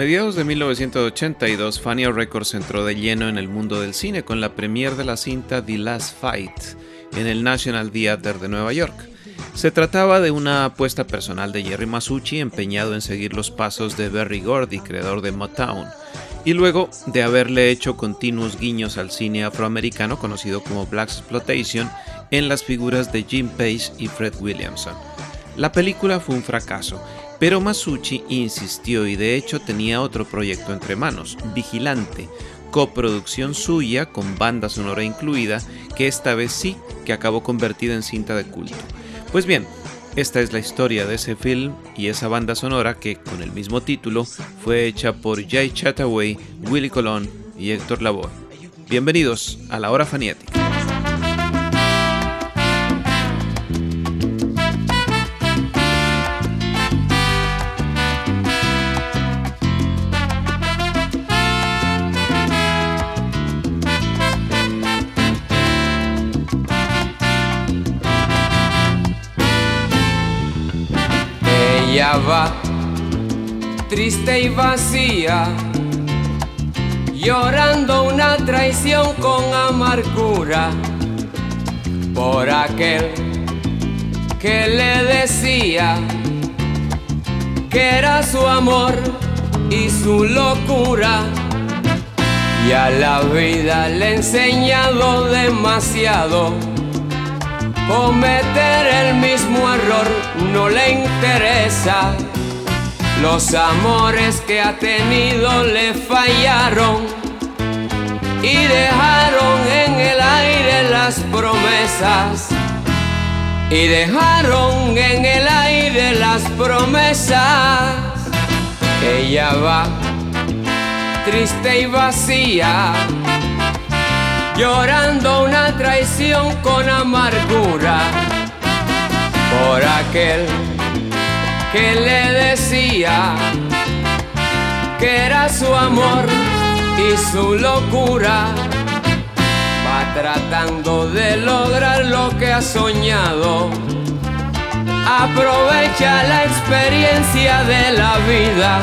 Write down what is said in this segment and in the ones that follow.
Mediados de 1982, Fania Records entró de lleno en el mundo del cine con la premiere de la cinta The Last Fight en el National Theatre de Nueva York. Se trataba de una apuesta personal de Jerry Masucci empeñado en seguir los pasos de Berry Gordy, creador de Motown, y luego de haberle hecho continuos guiños al cine afroamericano conocido como Black Exploitation en las figuras de Jim Page y Fred Williamson. La película fue un fracaso pero Masucci insistió y de hecho tenía otro proyecto entre manos, Vigilante, coproducción suya con banda sonora incluida, que esta vez sí que acabó convertida en cinta de culto. Pues bien, esta es la historia de ese film y esa banda sonora que, con el mismo título, fue hecha por Jay Chataway, Willy Colón y Héctor Lavoe. Bienvenidos a la hora faniática. Triste y vacía, llorando una traición con amargura por aquel que le decía que era su amor y su locura. Y a la vida le he enseñado demasiado Cometer el mismo error no le interesa. Los amores que ha tenido le fallaron y dejaron en el aire las promesas. Y dejaron en el aire las promesas. Ella va triste y vacía llorando una traición con amargura por aquel que le decía que era su amor y su locura. Va tratando de lograr lo que ha soñado. Aprovecha la experiencia de la vida.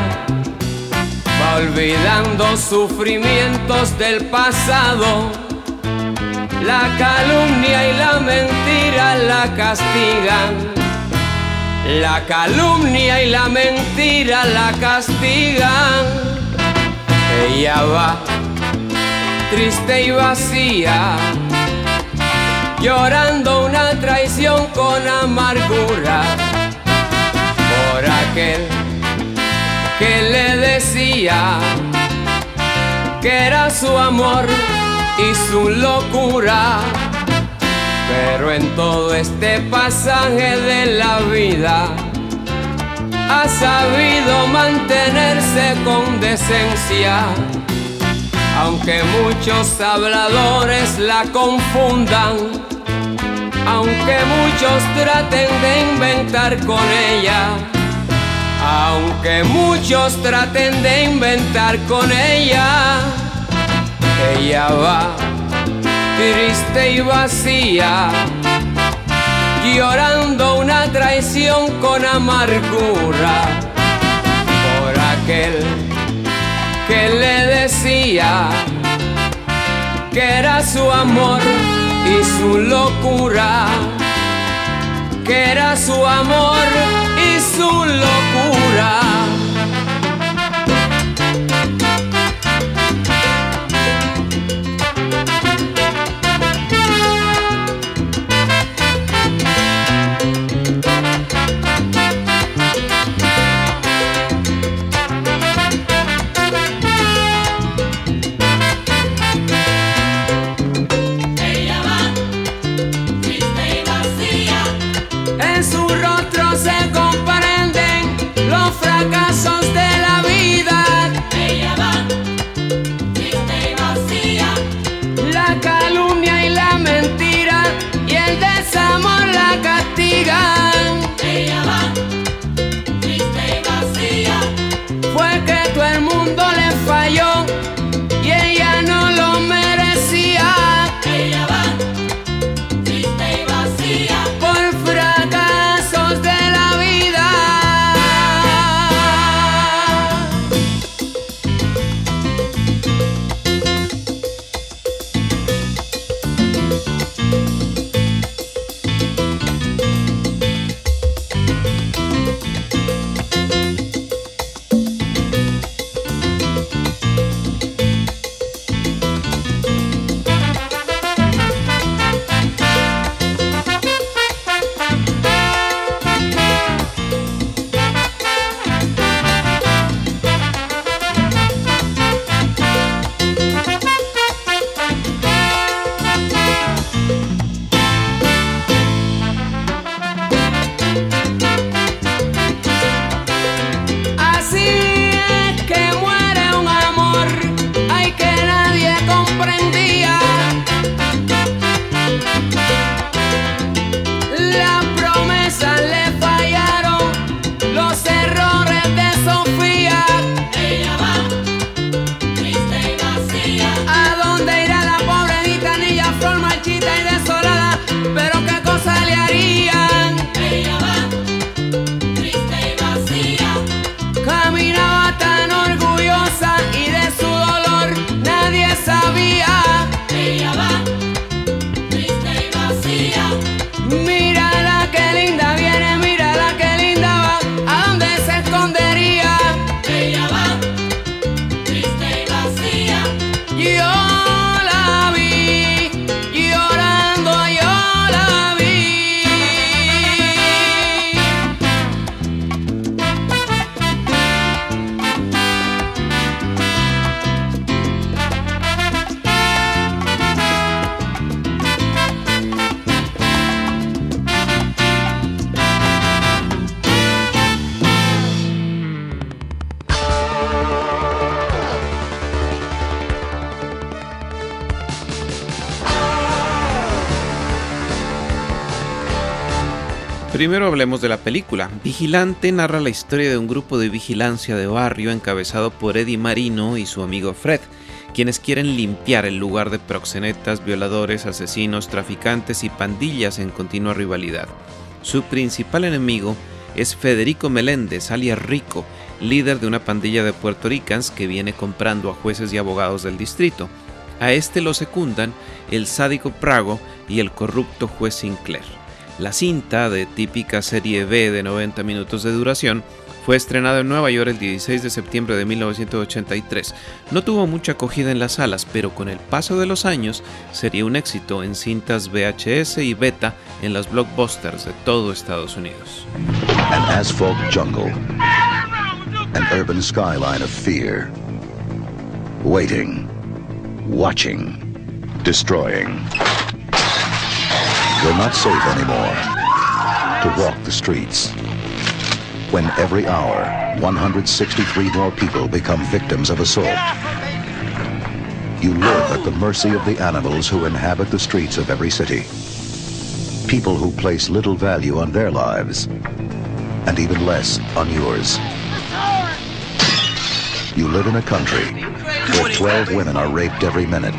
Va olvidando sufrimientos del pasado la calumnia y la mentira la castigan. La calumnia y la mentira la castigan. Ella va triste y vacía, llorando una traición con amargura por aquel que le decía que era su amor y su locura. Pero en todo este pasaje de la vida ha sabido mantenerse con decencia. Aunque muchos habladores la confundan, aunque muchos traten de inventar con ella, aunque muchos traten de inventar con ella ella va triste y vacía, llorando una traición con amargura por aquel que le decía que era su amor y su locura, que era su amor y su locura. todo el. Primero hablemos de la película. Vigilante narra la historia de un grupo de vigilancia de barrio encabezado por Eddie Marino y su amigo Fred, quienes quieren limpiar el lugar de proxenetas, violadores, asesinos, traficantes y pandillas en continua rivalidad. Su principal enemigo es Federico Meléndez, alias Rico, líder de una pandilla de puertorricanos que viene comprando a jueces y abogados del distrito. A este lo secundan el sádico Prago y el corrupto juez Sinclair. La cinta, de típica serie B de 90 minutos de duración, fue estrenada en Nueva York el 16 de septiembre de 1983. No tuvo mucha acogida en las salas, pero con el paso de los años sería un éxito en cintas VHS y beta en las blockbusters de todo Estados Unidos. An asphalt jungle. An urban skyline of fear. Waiting. Watching. Destroying. You're not safe anymore. To walk the streets. when every hour 163 more people become victims of assault. You live at the mercy of the animals who inhabit the streets of every city. People who place little value on their lives and even less on yours. You live in a country where 12 women are raped every minute,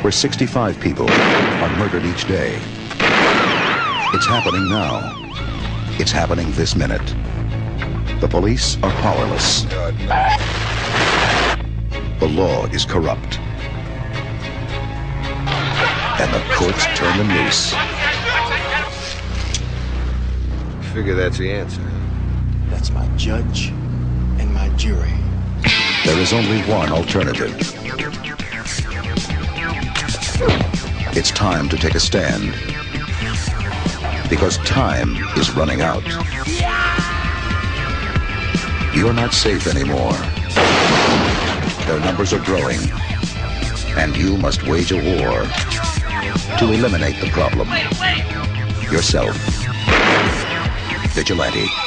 where 65 people are murdered each day. It's happening now. It's happening this minute. The police are powerless. The law is corrupt. And the courts turn them loose. Figure that's the answer. That's my judge and my jury. There is only one alternative. It's time to take a stand because time is running out. You're not safe anymore. Their numbers are growing, and you must wage a war to eliminate the problem. Yourself. Vigilante.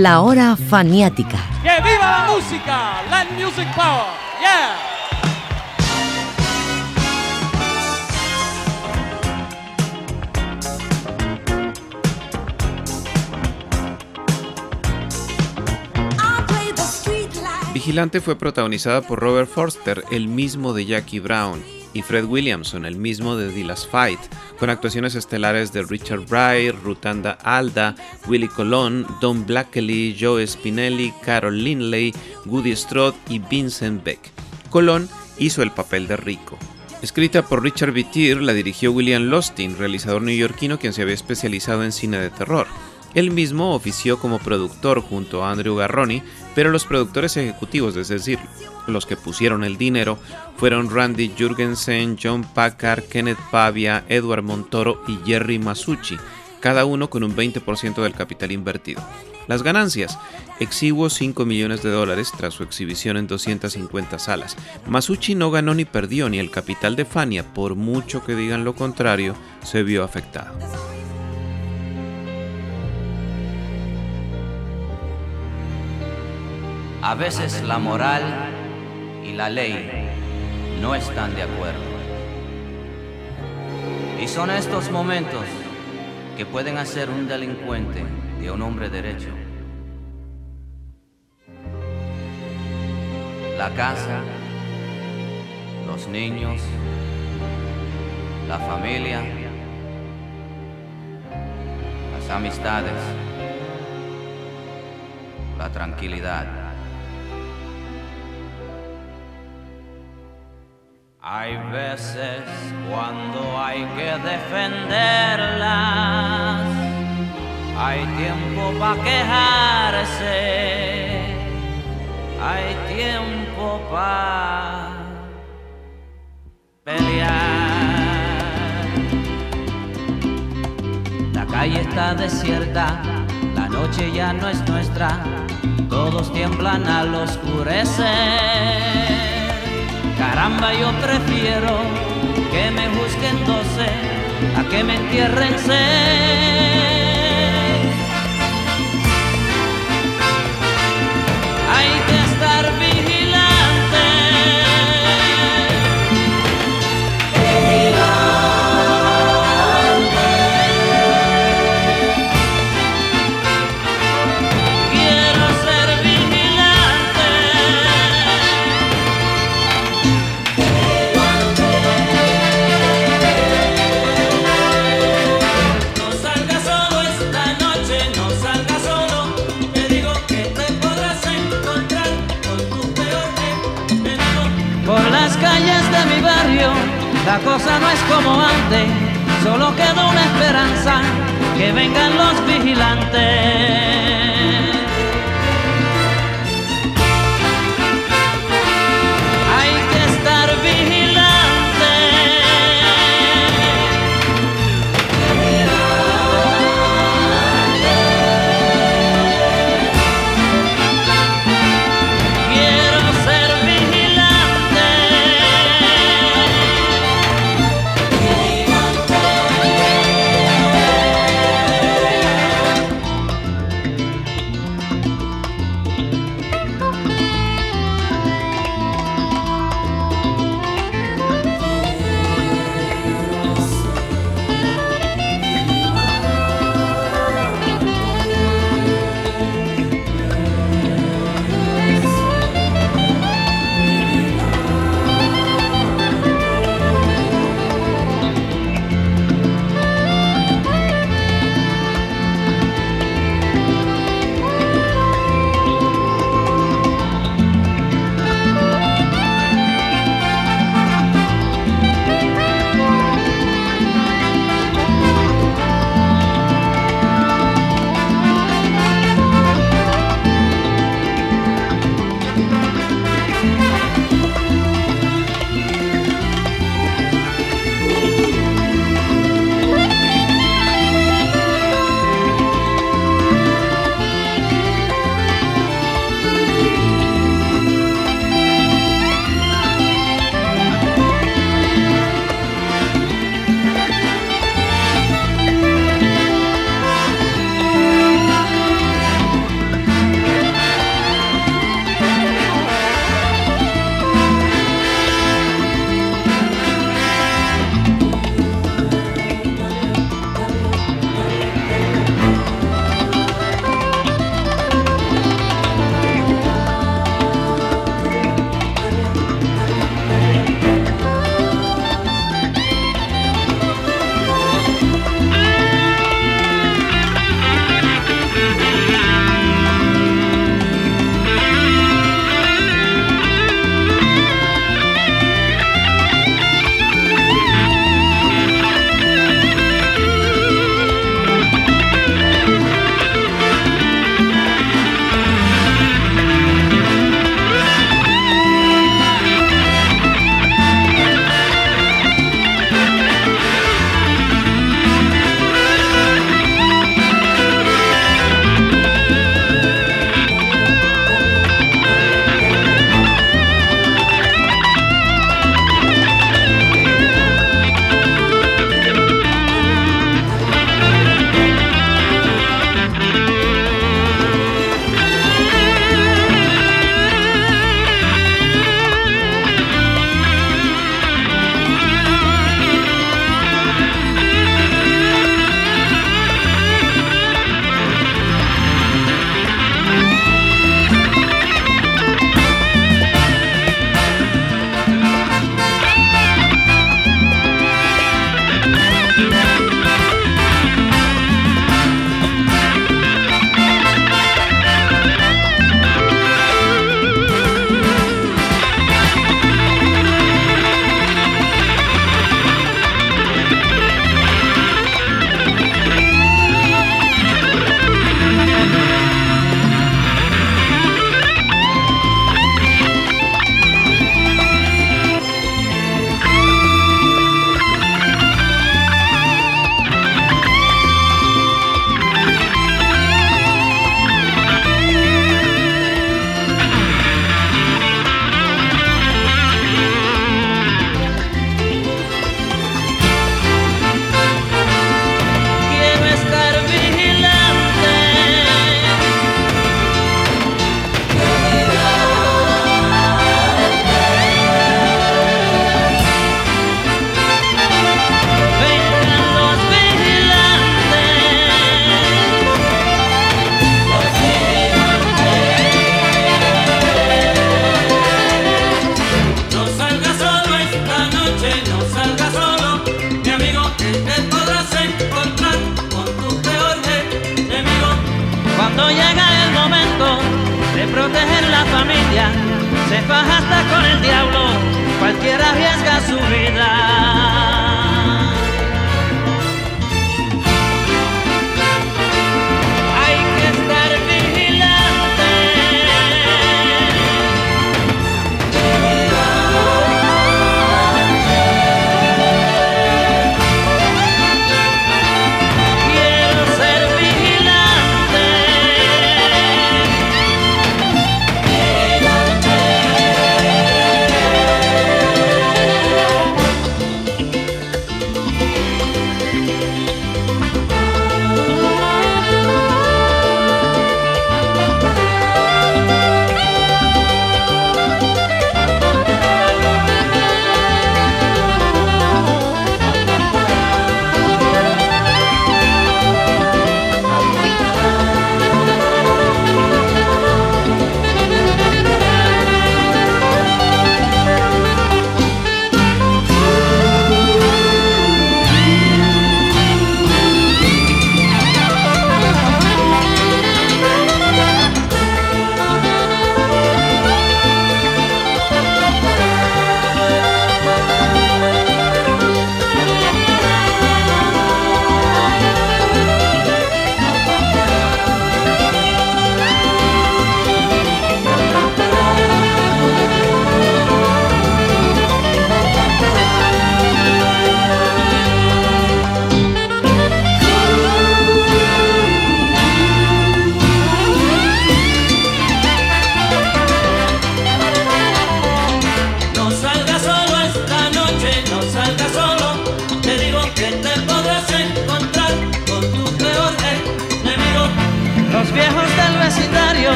La Hora Faniática. ¡Que viva la música! Land Music Power! ¡Yeah! Vigilante fue protagonizada por Robert Forster, el mismo de Jackie Brown, y Fred Williamson, el mismo de The Last Fight, con actuaciones estelares de Richard Pryor, Rutanda Alda, Willie Colon, Don Blackley, Joe Spinelli, Carol Linley, Woody Strode y Vincent Beck. Colon hizo el papel de Rico. Escrita por Richard Vittir, la dirigió William Lostin, realizador neoyorquino quien se había especializado en cine de terror. Él mismo ofició como productor junto a Andrew Garroni, pero los productores ejecutivos, es decir, los que pusieron el dinero, fueron Randy Jurgensen, John Packard, Kenneth Pavia, Edward Montoro y Jerry Masucci, cada uno con un 20% del capital invertido. Las ganancias, exiguos 5 millones de dólares tras su exhibición en 250 salas. Masucci no ganó ni perdió ni el capital de Fania, por mucho que digan lo contrario, se vio afectado. A veces la moral y la ley no están de acuerdo. Y son estos momentos que pueden hacer un delincuente de un hombre derecho. La casa, los niños, la familia, las amistades, la tranquilidad. Hay veces cuando hay que defenderlas, hay tiempo para quejarse, hay tiempo para pelear. La calle está desierta, la noche ya no es nuestra, todos tiemblan al oscurecer. Caramba, yo prefiero que me juzguen doce a que me entierren seis. Solo queda una esperanza, que vengan los vigilantes.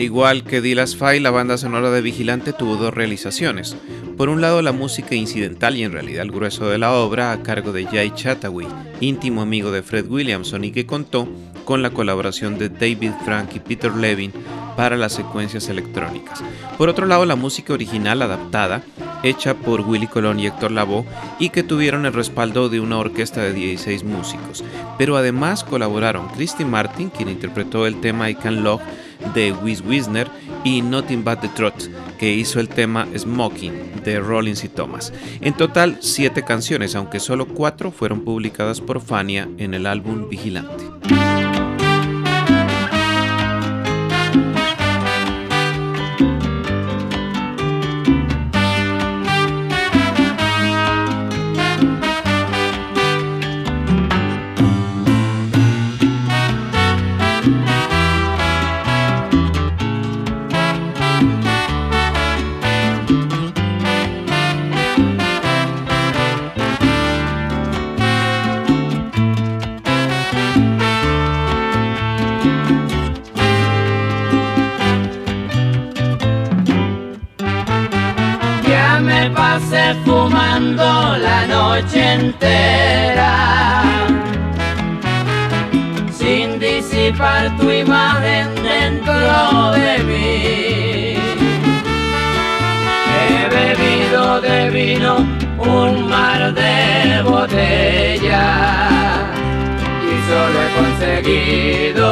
Al igual que Dillas File, la banda sonora de Vigilante tuvo dos realizaciones. Por un lado, la música incidental y en realidad el grueso de la obra a cargo de Jay Chataway, íntimo amigo de Fred Williamson y que contó con la colaboración de David Frank y Peter Levin para las secuencias electrónicas. Por otro lado, la música original adaptada, hecha por Willy Colón y Héctor Lavoe, y que tuvieron el respaldo de una orquesta de 16 músicos. Pero además colaboraron Christy Martin, quien interpretó el tema I Can Love de Wiz Wisner, y Nothing But the Trot, que hizo el tema Smoking de Rollins y Thomas. En total, siete canciones, aunque solo cuatro fueron publicadas por Fania en el álbum Vigilante. Tu imagen dentro de mí. He bebido de vino un mar de botella y solo he conseguido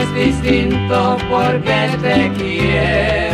es distinto porque te quiero.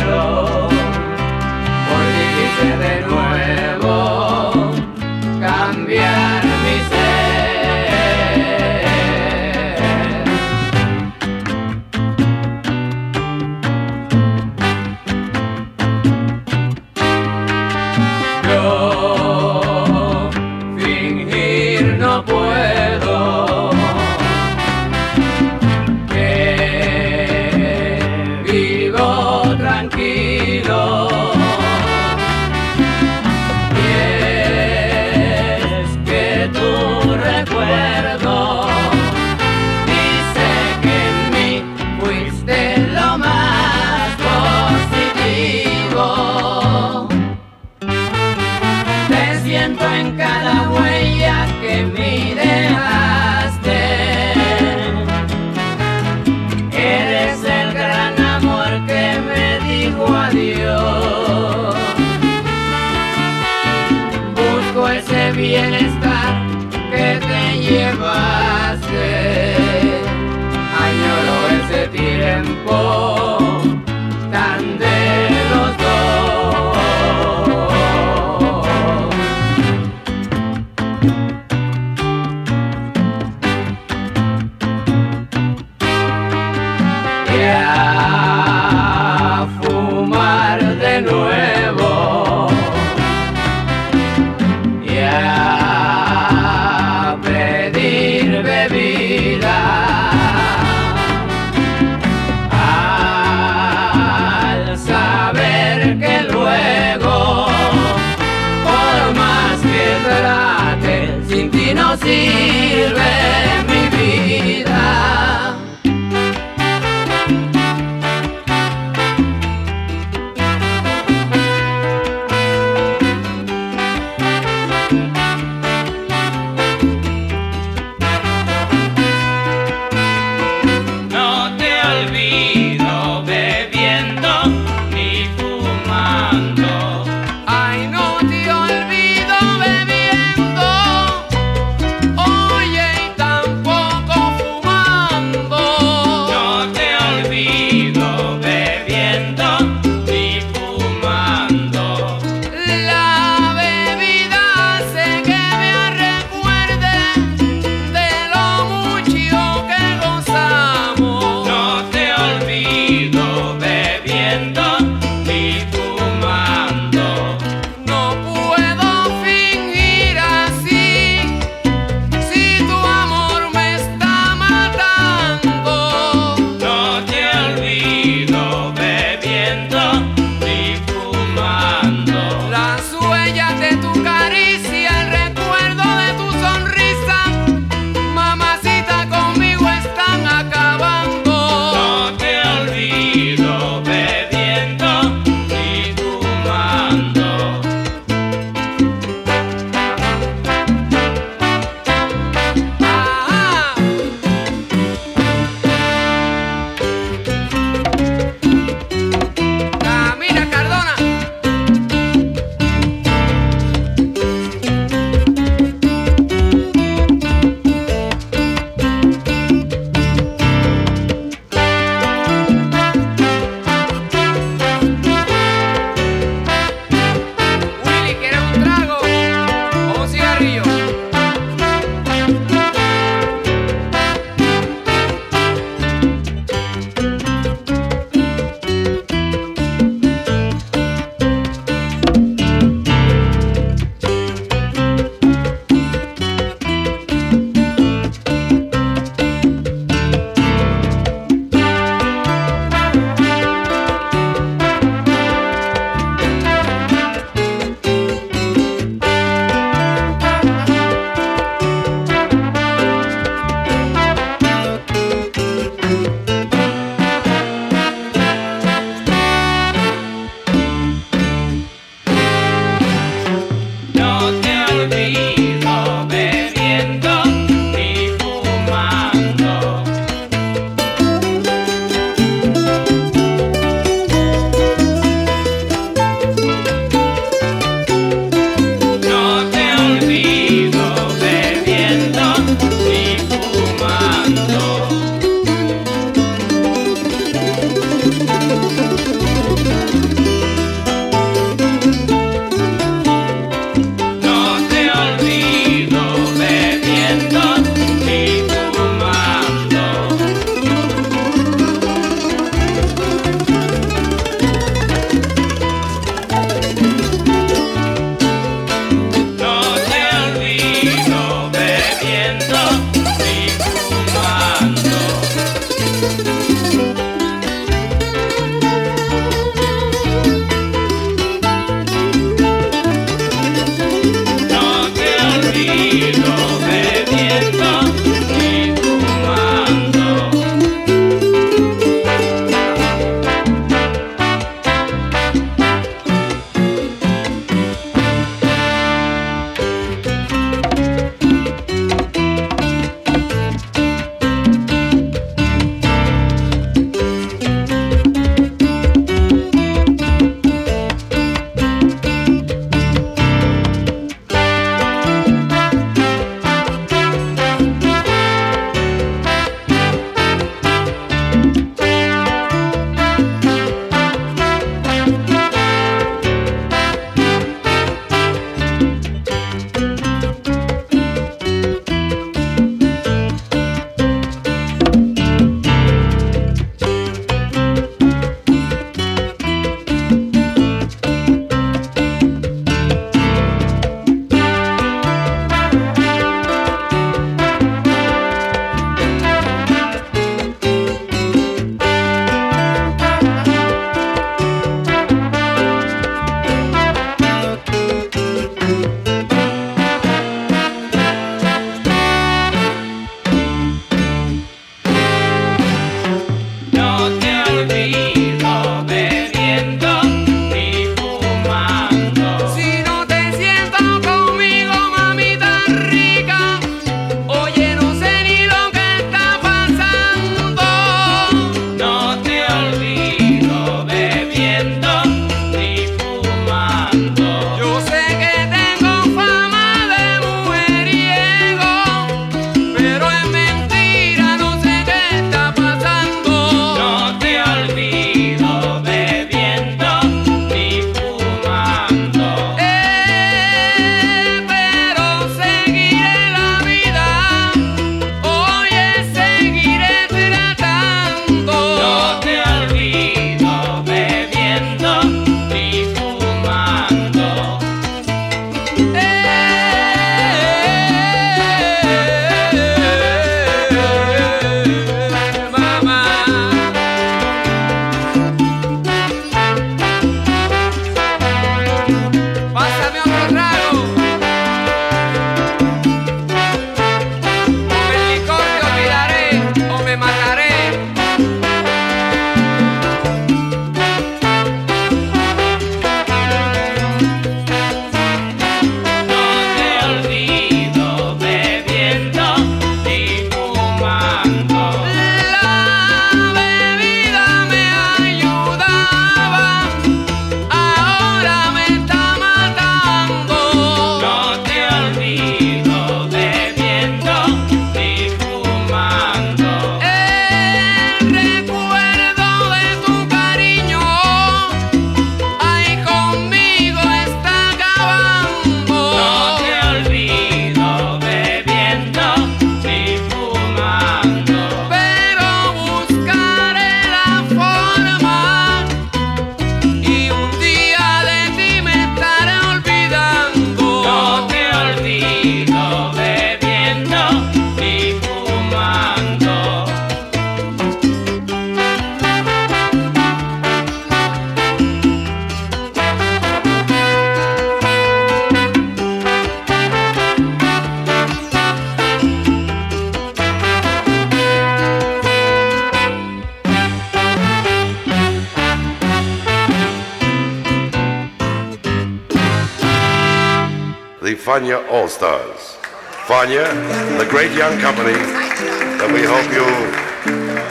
The great young company that we hope you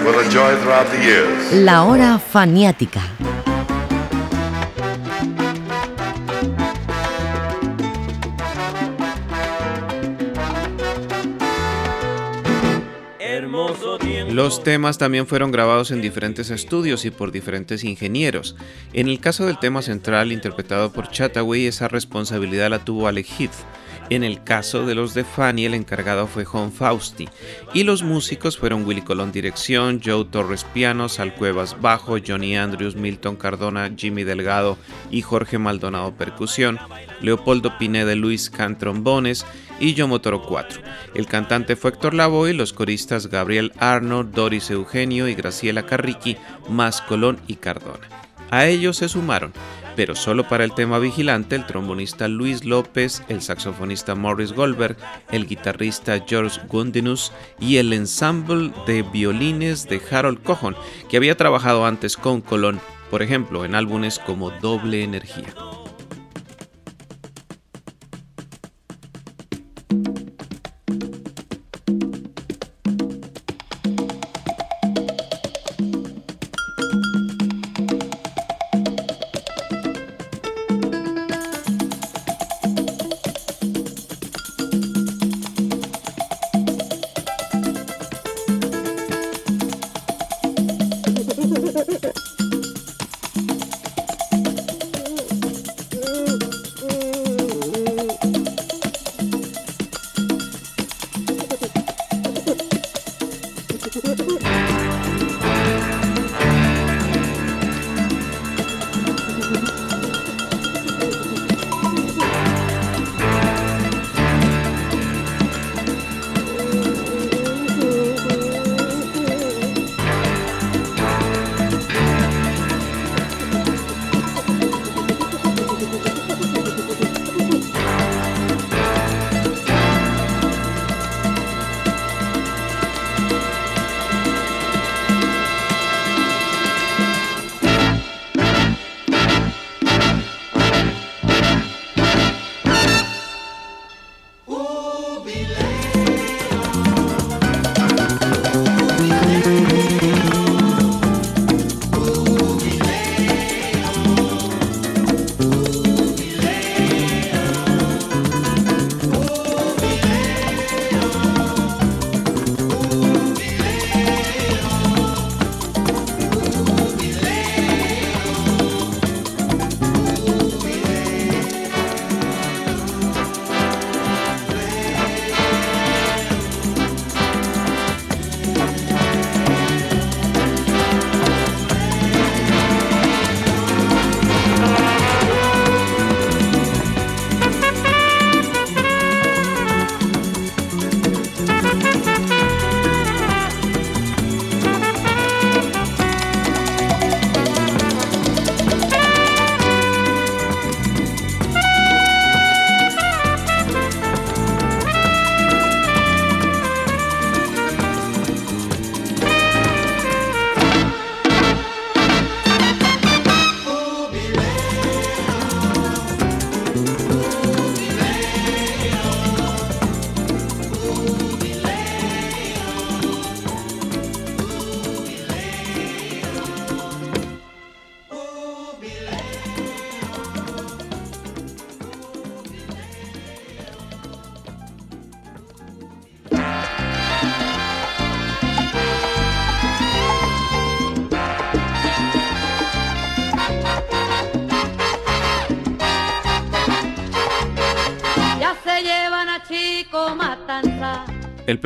will enjoy throughout the years. La hora faniática. Los temas también fueron grabados en diferentes estudios y por diferentes ingenieros. En el caso del tema central interpretado por Chataway, esa responsabilidad la tuvo Alec Heath. En el caso de los de Fanny, el encargado fue John Fausti. Y los músicos fueron Willy Colón dirección, Joe Torres piano, Sal Cuevas bajo, Johnny Andrews, Milton Cardona, Jimmy Delgado y Jorge Maldonado percusión, Leopoldo Pineda Luis Can trombones y Yo Motoro 4. El cantante fue Héctor Lavoe, los coristas Gabriel Arno, Doris Eugenio y Graciela Carriqui, más Colón y Cardona. A ellos se sumaron, pero solo para el tema Vigilante, el trombonista Luis López, el saxofonista Morris Goldberg, el guitarrista George Gundinus y el ensemble de violines de Harold Cohon, que había trabajado antes con Colón, por ejemplo, en álbumes como Doble Energía.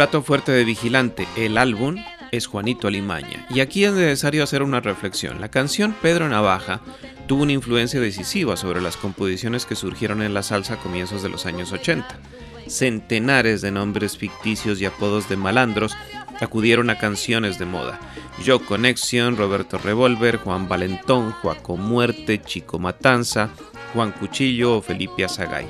Plato fuerte de Vigilante, el álbum, es Juanito Alimaña. Y aquí es necesario hacer una reflexión. La canción Pedro Navaja tuvo una influencia decisiva sobre las composiciones que surgieron en la salsa a comienzos de los años 80. Centenares de nombres ficticios y apodos de malandros acudieron a canciones de moda. Yo Connection, Roberto Revolver, Juan Valentón, Juaco Muerte, Chico Matanza, Juan Cuchillo o Felipe Azagay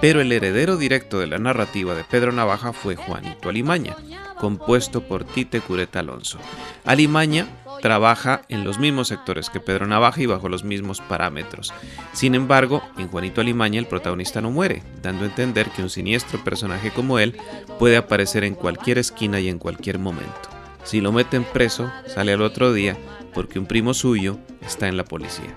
pero el heredero directo de la narrativa de Pedro Navaja fue Juanito Alimaña, compuesto por Tite Cureta Alonso. Alimaña trabaja en los mismos sectores que Pedro Navaja y bajo los mismos parámetros. Sin embargo, en Juanito Alimaña el protagonista no muere, dando a entender que un siniestro personaje como él puede aparecer en cualquier esquina y en cualquier momento. Si lo meten preso, sale al otro día porque un primo suyo está en la policía.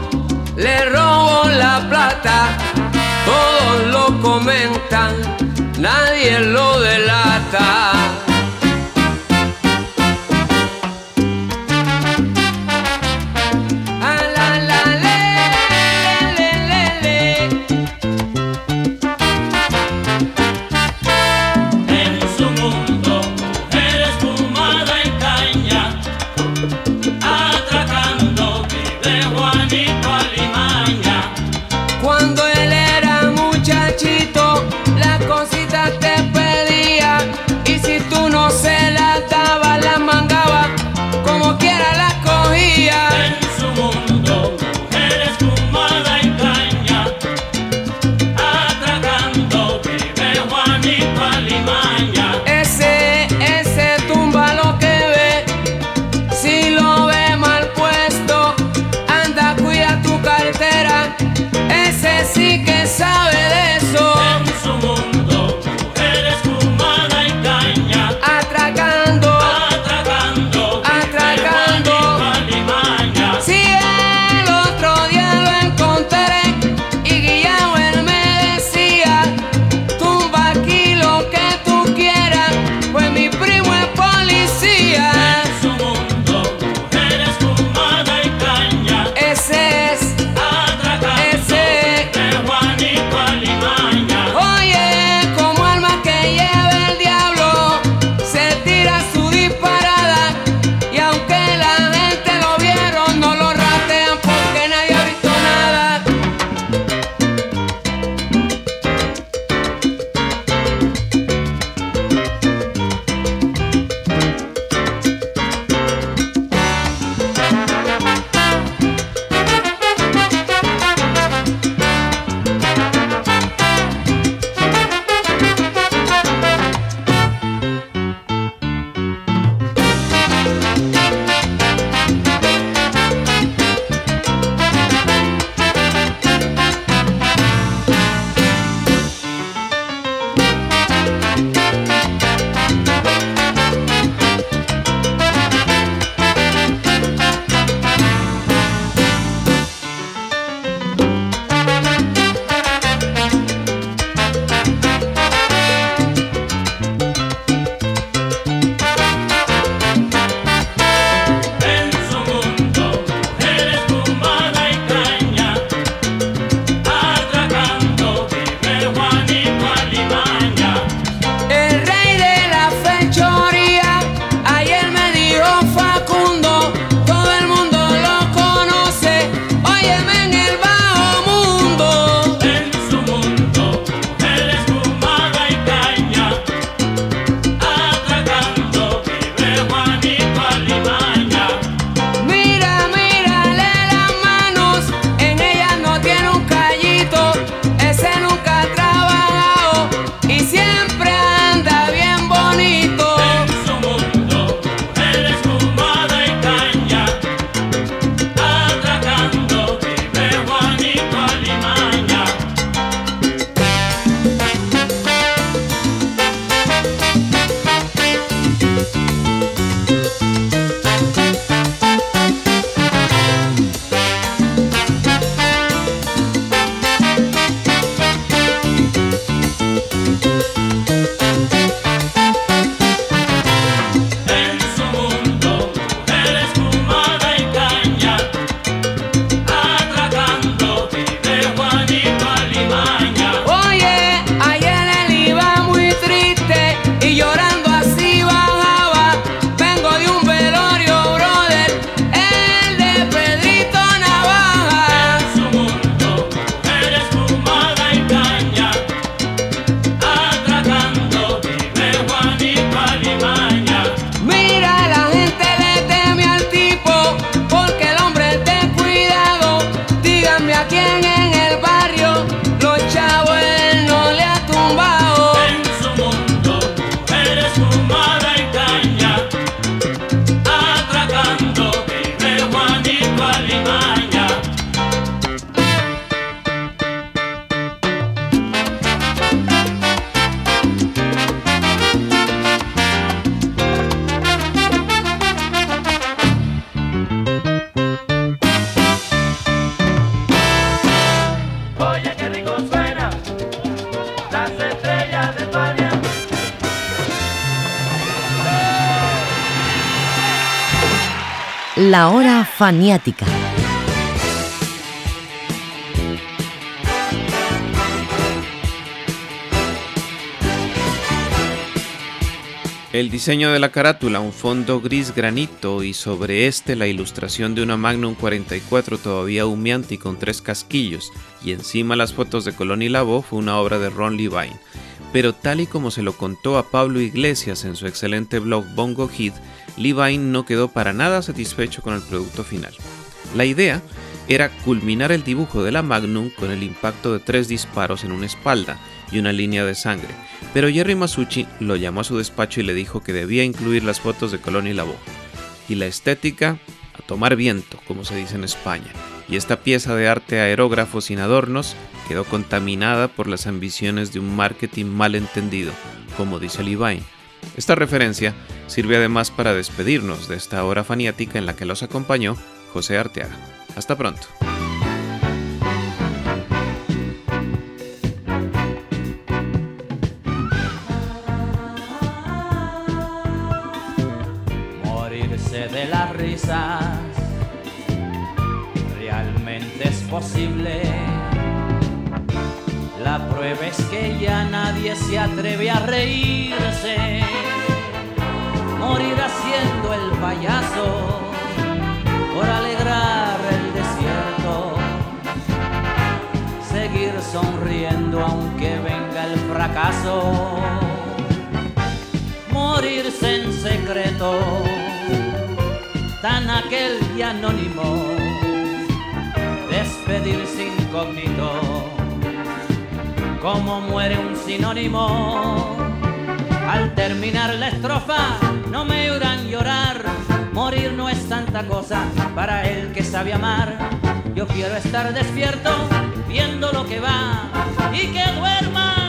le robo la plata, todos lo comentan, nadie lo delata. Faniática. El diseño de la carátula, un fondo gris granito y sobre este la ilustración de una Magnum 44 todavía humeante y con tres casquillos, y encima las fotos de Colón y Labo fue una obra de Ron Levine. Pero tal y como se lo contó a Pablo Iglesias en su excelente blog Bongo Hit, Levine no quedó para nada satisfecho con el producto final. La idea era culminar el dibujo de la Magnum con el impacto de tres disparos en una espalda y una línea de sangre, pero Jerry Masucci lo llamó a su despacho y le dijo que debía incluir las fotos de Colón y Lavó. Y la estética, a tomar viento, como se dice en España. Y esta pieza de arte aerógrafo sin adornos quedó contaminada por las ambiciones de un marketing mal entendido, como dice Levine. Esta referencia sirve además para despedirnos de esta hora faniática en la que los acompañó José Arteaga. Hasta pronto. de las risas realmente es posible. Prueba que ya nadie se atreve a reírse, morir haciendo el payaso por alegrar el desierto, seguir sonriendo aunque venga el fracaso, morirse en secreto tan aquel y anónimo, despedirse incógnito, como muere un sinónimo. Al terminar la estrofa, no me oirán llorar, morir no es tanta cosa para el que sabe amar. Yo quiero estar despierto, viendo lo que va y que duerman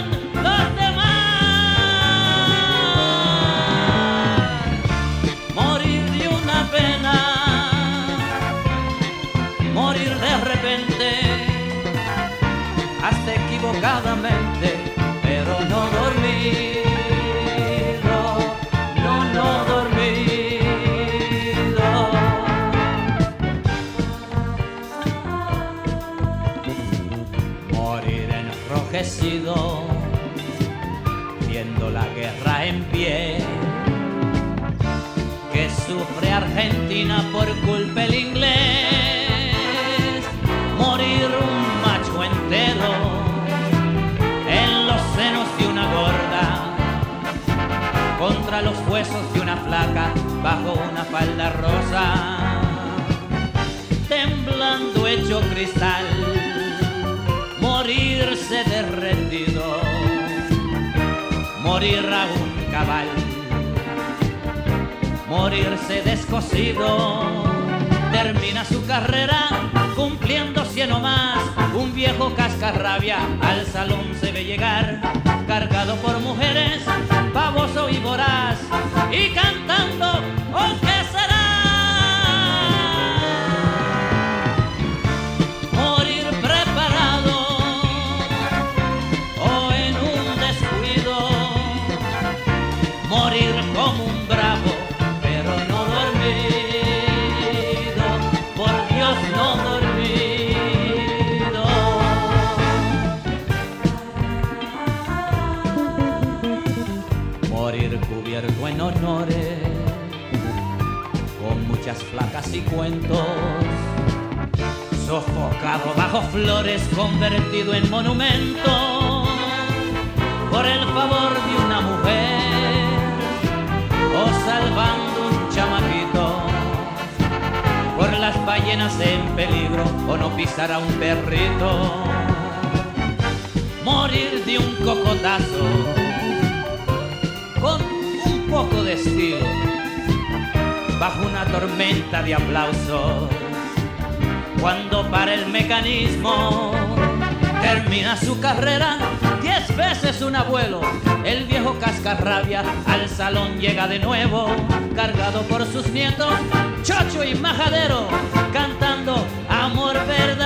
de una flaca bajo una falda rosa, temblando hecho cristal, morirse derretido, morir a un cabal morirse descosido. Termina su carrera cumpliendo cien o más. Un viejo cascarrabia al salón se ve llegar, cargado por mujeres, pavoso y voraz, y cantando, ¿o qué será? Con muchas placas y cuentos, sofocado bajo flores, convertido en monumento, por el favor de una mujer. O salvando un chamaquito por las ballenas en peligro o no pisar a un perrito. Morir de un cocotazo con un poco de estilo bajo una tormenta de aplausos. Cuando para el mecanismo termina su carrera diez veces un abuelo el viejo cascarrabia al salón llega de nuevo cargado por sus nietos chocho y majadero cantando amor verdadero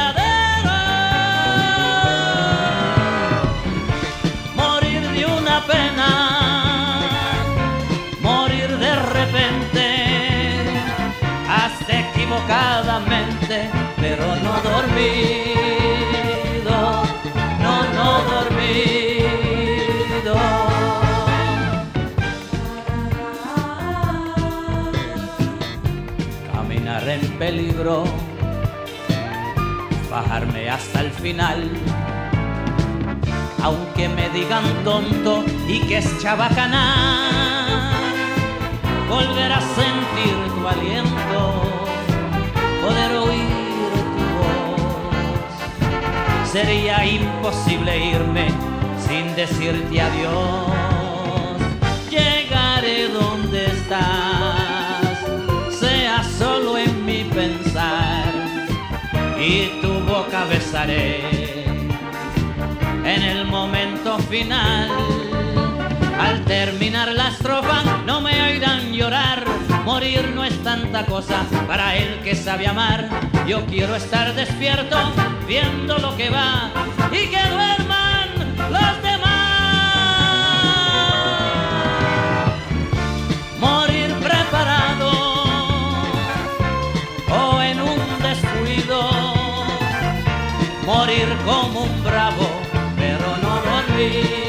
pero no dormido, no, no dormido. Caminar en peligro, bajarme hasta el final aunque me digan tonto y que es chabacana, volver a sentir tu aliento, poder oír tu voz. Sería imposible irme sin decirte adiós. Llegaré donde estás, sea solo en mi pensar, y tu boca besaré en el momento final. Al terminar la estrofa no me oirán llorar, Morir no es tanta cosa para el que sabe amar. Yo quiero estar despierto viendo lo que va y que duerman los demás. Morir preparado o en un descuido. Morir como un bravo, pero no dormir.